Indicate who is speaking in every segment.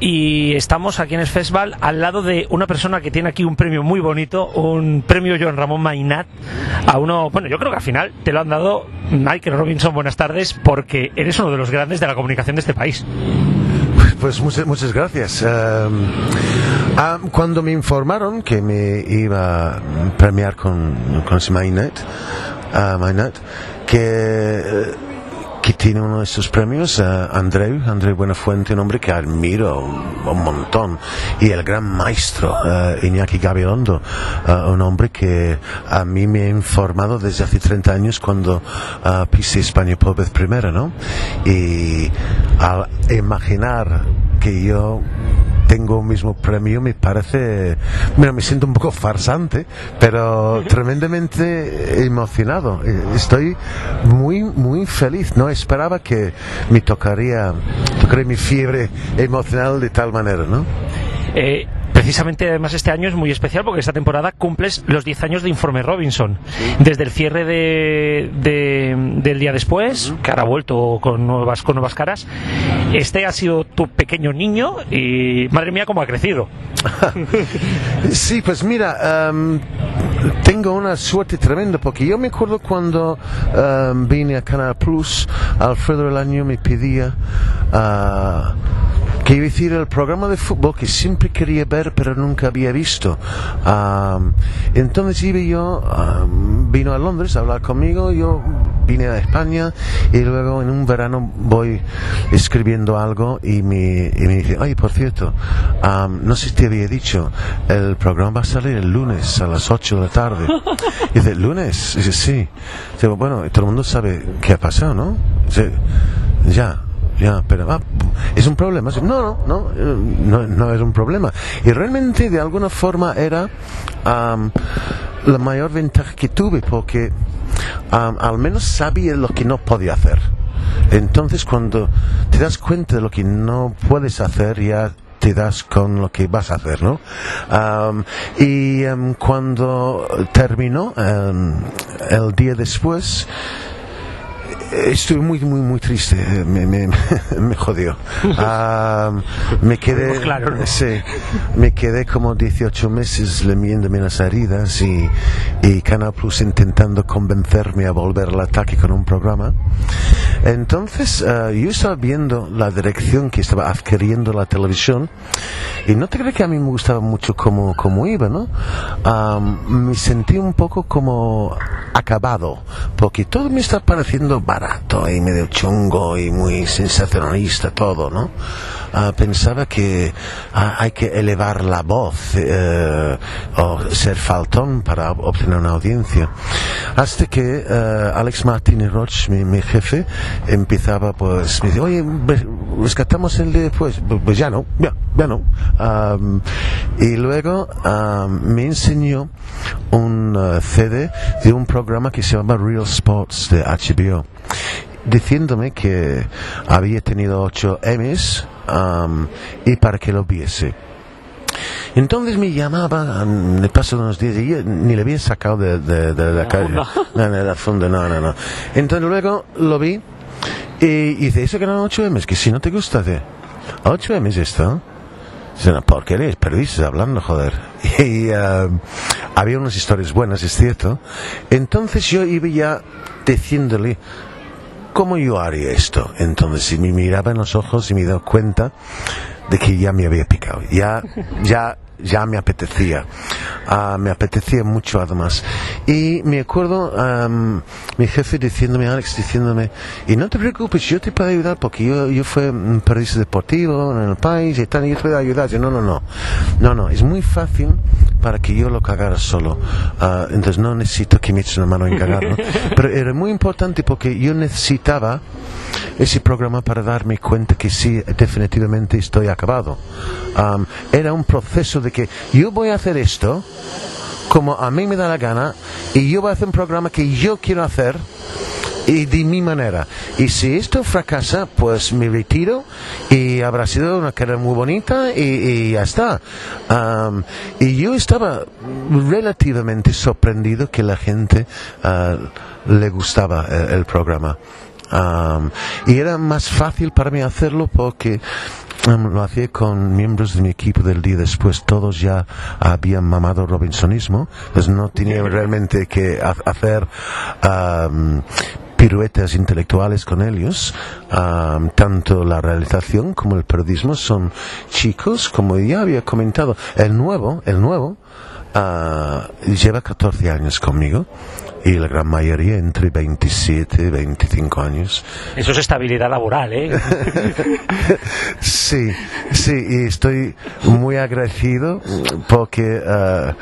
Speaker 1: y estamos aquí en el festival al lado de una persona que tiene aquí un premio muy bonito, un premio Joan Ramón Mainat, a uno, bueno, yo creo que al final te lo han dado Michael Robinson, buenas tardes, porque eres uno de los grandes de la comunicación de este país.
Speaker 2: Pues muchas, muchas gracias. Um, cuando me informaron que me iba a premiar con, con Mainat, uh, que que tiene uno de estos premios, uh, Andreu, Andreu Buenafuente, un hombre que admiro un, montón, y el gran maestro uh, Iñaki Gabilondo, uh, un hombre que a mí me ha informado desde hace 30 años cuando pisé España por vez primera, ¿no? Y al imaginar que yo tengo un mismo premio me parece, bueno, me siento un poco farsante, pero tremendamente emocionado. Eh, Estoy muy, muy feliz. No esperaba que me tocaría, tocaría mi fiebre emocional de tal manera, ¿no?
Speaker 1: Eh, precisamente además este año es muy especial porque esta temporada cumples los 10 años de Informe Robinson. Desde el cierre de, de- del día después, que ahora ha vuelto con nuevas, con nuevas caras, este ha sido tu pequeño niño y madre mía cómo ha crecido.
Speaker 2: Sí, pues mira, em, tengo una suerte tremenda porque yo me acuerdo cuando em, vine a Canal Plus, Alfredo del Año me pedía ah, que iba a decir el programa de fútbol que siempre quería ver pero nunca había visto. Am, entonces iba yo, am, vino a Londres a hablar conmigo, yo vine a España y luego en un verano voy escribiendo algo y me, y me dice, ay, por cierto, am, no sé si te había dicho, el programa va a salir el lunes a las 8 de la tarde. Y dice, ¿lunes? Y dice, sí. Digo, bueno, todo el mundo sabe qué ha pasado, ¿no? Dice, ya. Ya, pero ah, es un problema. No, no, no, eh, no, no es un problema. Y realmente de alguna forma era am, la mayor ventaja que tuve porque am, al menos sabía lo que no podía hacer. Entonces cuando te das cuenta de lo que no puedes hacer ya te das con lo que vas a hacer, ¿no? Am, y em, cuando terminó em, el día después Estoy muy, muy, muy triste. eh, Me, me, me jodió. Ah, me quedé,
Speaker 1: Pues claro, ¿no?
Speaker 2: sí, me quedé como 18 meses lamiéndome las heridas y, y Canal Plus intentando convencerme a volver al ataque con un programa. Entonces, ah, yo estaba viendo la dirección que estaba adquiriendo la televisión y no te crees que a mí me gustaba mucho cómo, cómo iba, ¿no? Ah, me sentí un poco como acabado, porque todo me está pareciendo barato y medio chungo y muy sensacionalista todo, ¿no? Ah, pensaba que ah, hay que elevar la voz eh, o ser faltón para obtener una audiencia. Hasta que eh, Alex Martínez Roch, mi, mi jefe, empezaba pues, me dice, oye, rescatamos el de después. Pues, pues ya no, ya, no. Am, y luego am, me enseñó un eh, CD de un programa que se llama Real Sports de HBO diciéndome que había tenido ocho Emmys am, y para que lo viese. Entonces me llamaba, mm, de paso de unos días, y yo ni le había sacado de, de- de la calle. No, no, de la funda, no, no, no. Entonces luego lo vi y dice, ¿eso que eran ocho M's? Que si no te gusta, de ¿ocho M's esto? Es una porquería, es hablando, joder. Y ah, había unas historias buenas, es cierto. Entonces yo iba ya diciéndole, ¿cómo yo haría esto? Entonces, si me miraba en los ojos y me daba cuenta de que ya me había picado, ya, ya, ya me apetecía, Ah, me apetecía mucho además. Y me acuerdo mi jefe diciéndome, Alex, diciéndome, y no te preocupes, yo te puedo ayudar porque yo, yo fui un periodista deportivo en el país y tal, y yo te puedo ayudar. Yo, no, no, no, no, no, es muy fácil para que yo lo cagara solo. Ah, entonces no necesito que me eches una mano en cagarlo. Pero era muy importante porque yo necesitaba ese programa para darme cuenta que sí, definitivamente estoy acabado. Am, era un proceso de que yo voy a hacer esto como a mí me da la gana y yo voy a hacer un programa que yo quiero hacer y de mi manera. Y si esto fracasa, pues me retiro y habrá sido una carrera muy bonita y, y ya está. Am, y yo estaba relativamente sorprendido que la gente ah, le gustaba eh, el programa. Am, y era más fácil para mí hacerlo porque am, lo hacía con miembros de mi equipo del día después. Todos ya habían mamado Robinsonismo, pues no tenía realmente que ha- hacer piruetas intelectuales con ellos. Am, tanto la realización como el periodismo son chicos, como ya había comentado. El nuevo, el nuevo, ah, lleva 14 años conmigo y la gran mayoría entre 27 y 25 años.
Speaker 1: Eso es estabilidad laboral, ¿eh?
Speaker 2: Sí, sí, y estoy muy agradecido porque ah,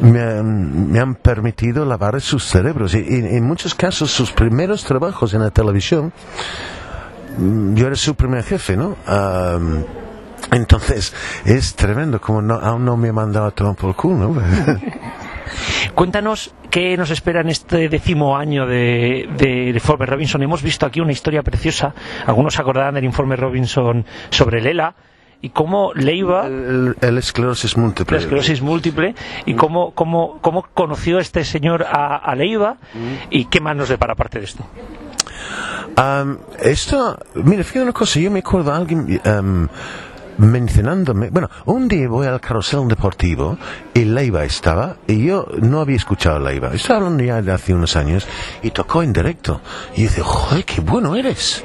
Speaker 2: me, han, me han permitido lavar sus cerebros y, y en muchos casos sus primeros trabajos en la televisión, mm, yo era su primer jefe, ¿no? Ah, entonces es tremendo como no, aún no me ha mandado a tomar por culo, ¿no?
Speaker 1: Cuéntanos qué nos espera en este décimo año de, de Informe Robinson. Hemos visto aquí una historia preciosa. Algunos acordarán del Informe Robinson sobre Lela y cómo Leiva,
Speaker 2: el, el esclerosis múltiple.
Speaker 1: la esclerosis múltiple, y cómo, cómo, cómo conoció este señor a, a Leiva y qué más nos depara aparte de esto.
Speaker 2: Am, esto, mira, fíjate una cosa, yo me acuerdo de alguien am, mencionándome, bueno, un día voy al carrusel deportivo y Leiva estaba, y yo no había escuchado a Leiva, estaba hablando ya de hace unos años, y tocó en directo, y yo decía, joder, qué bueno eres.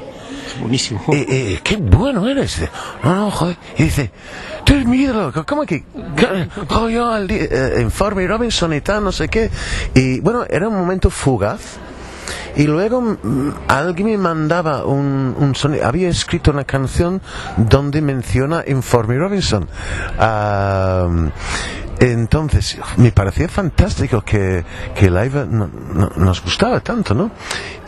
Speaker 1: Buenísimo.
Speaker 2: Eh, eh, qué bueno eres. No, no, joder. Y dice, tú eres mi ídolo. ¿Cómo que? oh, yo al día, eh, informe Robinson y tal, no sé qué. Y bueno, era un momento fugaz. Y luego mm, alguien me mandaba un, un sonido. Había escrito una canción donde menciona Informe Robinson. Entonces, me parecía fantástico que, que Live no- no- nos gustaba tanto, ¿no?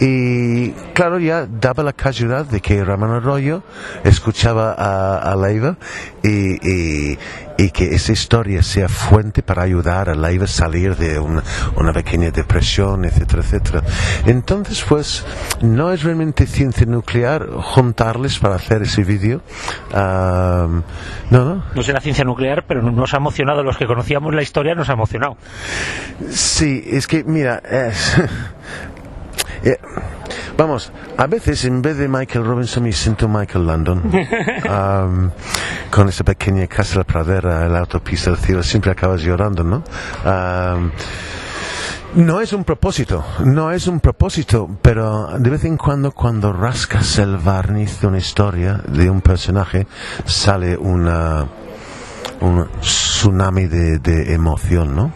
Speaker 2: Y claro, ya daba la casualidad de que Ramón Arroyo escuchaba a, a Leiva y, y, y que esa historia sea fuente para ayudar a Leiva a salir de una, una pequeña depresión, etcétera, etcétera. Entonces, pues, no es realmente ciencia nuclear juntarles para hacer ese vídeo. Ah, no, no.
Speaker 1: No será ciencia nuclear, pero nos ha emocionado. Los que conocíamos la historia nos ha emocionado.
Speaker 2: Sí, es que, mira, es- eh, vamos, a veces en vez de Michael Robinson me siento Michael Landon. Am, con esa pequeña casa de la pradera, la autopista del cielo, siempre acabas llorando, ¿no? Am, no es un propósito, no es un propósito, pero de vez en cuando cuando rascas el barniz de una historia, de un personaje, sale una, un tsunami de, de emoción, ¿no?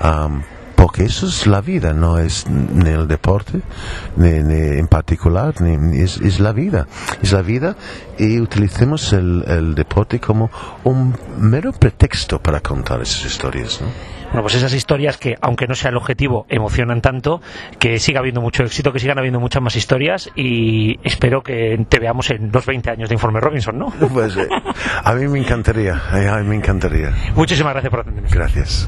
Speaker 2: Am, porque eso es la vida, no es ni el deporte, ni, ni en particular, ni, ni es, es la vida. Es la vida y utilicemos el, el deporte como un mero pretexto para contar esas historias, ¿no?
Speaker 1: Bueno, pues esas historias que, aunque no sea el objetivo, emocionan tanto, que siga habiendo mucho éxito, que sigan habiendo muchas más historias y espero que te veamos en los 20 años de Informe Robinson, ¿no?
Speaker 2: Pues eh, a mí me encantaría, eh, a mí me encantaría.
Speaker 1: Muchísimas gracias por atendernos.
Speaker 2: Gracias.